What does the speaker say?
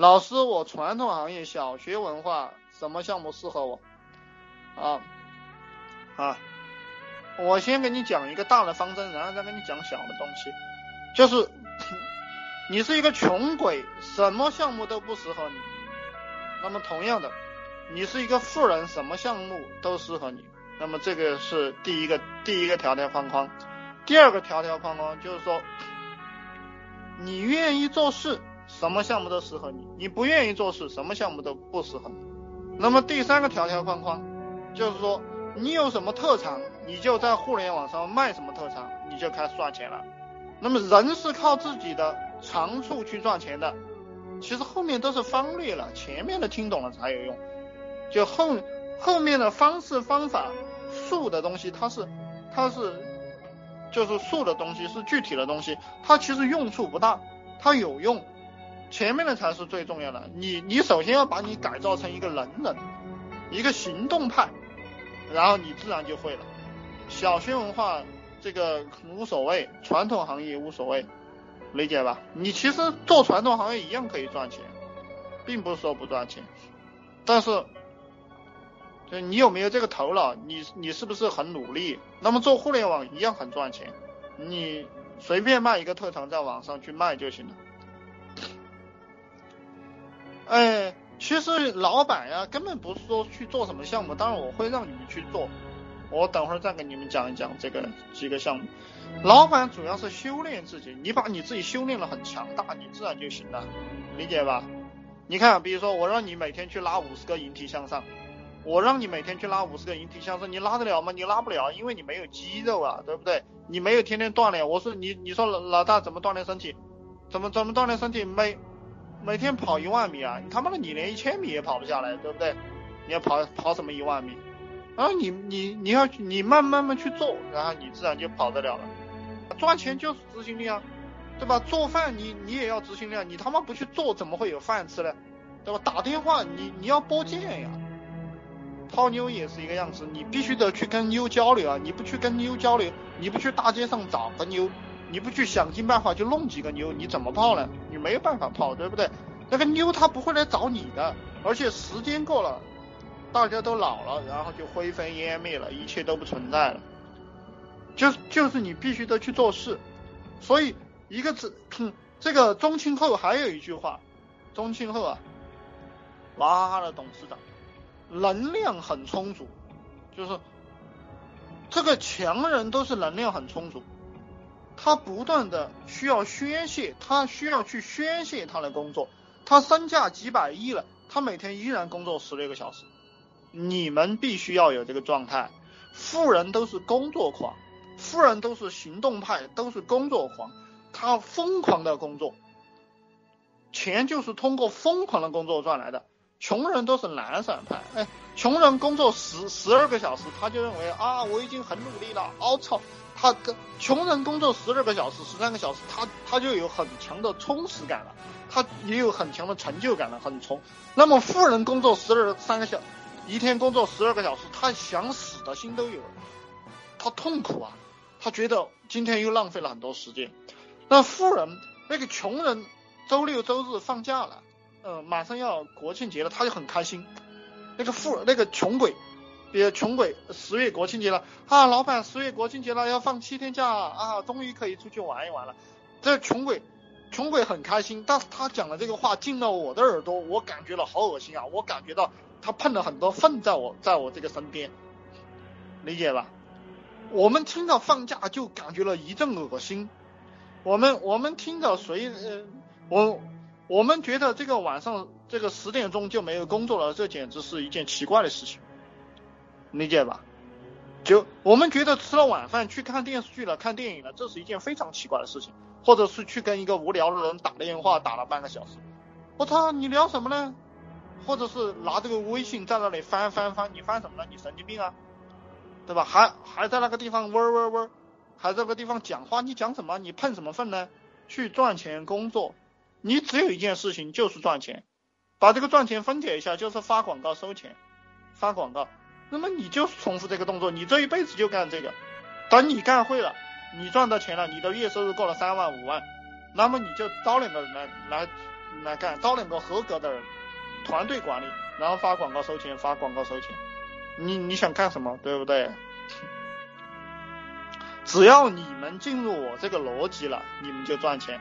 老师，我传统行业小学文化什么项目适合我？啊啊，我先给你讲一个大的方针，然后再给你讲小的东西。就是你是一个穷鬼，什么项目都不适合你。那么同样的，你是一个富人，什么项目都适合你。那么这个是第一个第一个条条框框。第二个条条框框就是说，你愿意做事。什么项目都适合你，你不愿意做事，什么项目都不适合你。那么第三个条条框框，就是说你有什么特长，你就在互联网上卖什么特长，你就开始赚钱了。那么人是靠自己的长处去赚钱的，其实后面都是方略了，前面的听懂了才有用。就后后面的方式方法术的东西，它是它是就是术的东西，是具体的东西，它其实用处不大，它有用。前面的才是最重要的，你你首先要把你改造成一个能人，一个行动派，然后你自然就会了。小学文化这个无所谓，传统行业无所谓，理解吧？你其实做传统行业一样可以赚钱，并不是说不赚钱，但是，就你有没有这个头脑？你你是不是很努力？那么做互联网一样很赚钱，你随便卖一个特长在网上去卖就行了。哎，其实老板呀，根本不是说去做什么项目，当然我会让你们去做，我等会儿再给你们讲一讲这个几个项目。老板主要是修炼自己，你把你自己修炼了很强大，你自然就行了，理解吧？你看，比如说我让你每天去拉五十个引体向上，我让你每天去拉五十个引体向上，你拉得了吗？你拉不了，因为你没有肌肉啊，对不对？你没有天天锻炼。我说你，你说老老大怎么锻炼身体？怎么怎么锻炼身体？没。每天跑一万米啊！你他妈的，你连一千米也跑不下来，对不对？你要跑跑什么一万米？然后你你你要你慢慢慢去做，然后你自然就跑得了了。赚钱就是执行力啊，对吧？做饭你你也要执行力啊，你他妈不去做怎么会有饭吃呢？对吧？打电话你你要拨键呀，泡妞也是一个样子，你必须得去跟妞交流啊！你不去跟妞交流，你不去大街上找个妞。你不去想尽办法去弄几个妞，你怎么泡呢？你没有办法泡，对不对？那个妞她不会来找你的，而且时间过了，大家都老了，然后就灰飞烟灭了，一切都不存在了。就就是你必须得去做事，所以一个字，这个宗庆后还有一句话，宗庆后啊，娃哈哈的董事长，能量很充足，就是这个强人都是能量很充足。他不断的需要宣泄，他需要去宣泄他的工作。他身价几百亿了，他每天依然工作十六个小时。你们必须要有这个状态。富人都是工作狂，富人都是行动派，都是工作狂。他疯狂的工作，钱就是通过疯狂的工作赚来的。穷人都是懒散派，哎，穷人工作十十二个小时，他就认为啊，我已经很努力了。我操！他跟穷人工作十二个小时、十三个小时，他他就有很强的充实感了，他也有很强的成就感了，很充。那么富人工作十二三个小，一天工作十二个小时，他想死的心都有，他痛苦啊，他觉得今天又浪费了很多时间。那富人那个穷人，周六周日放假了，呃，马上要国庆节了，他就很开心。那个富那个穷鬼。比如穷鬼十月国庆节了啊，老板十月国庆节了要放七天假啊，终于可以出去玩一玩了。这穷鬼，穷鬼很开心，但是他讲的这个话进了我的耳朵，我感觉了好恶心啊！我感觉到他碰了很多粪在我在我这个身边，理解吧？我们听到放假就感觉了一阵恶心，我们我们听到谁呃我我们觉得这个晚上这个十点钟就没有工作了，这简直是一件奇怪的事情。理解吧？就我们觉得吃了晚饭去看电视剧了、看电影了，这是一件非常奇怪的事情，或者是去跟一个无聊的人打电话打了半个小时，我操，你聊什么呢？或者是拿这个微信在那里翻翻翻，你翻什么呢？你神经病啊，对吧？还还在那个地方嗡嗡嗡，还在那个地方讲话，你讲什么？你碰什么粪呢？去赚钱工作，你只有一件事情就是赚钱，把这个赚钱分解一下，就是发广告收钱，发广告。那么你就重复这个动作，你这一辈子就干这个。等你干会了，你赚到钱了，你的月收入过了三万五万，那么你就招两个人来来来干，招两个合格的人，团队管理，然后发广告收钱，发广告收钱。你你想干什么，对不对？只要你们进入我这个逻辑了，你们就赚钱。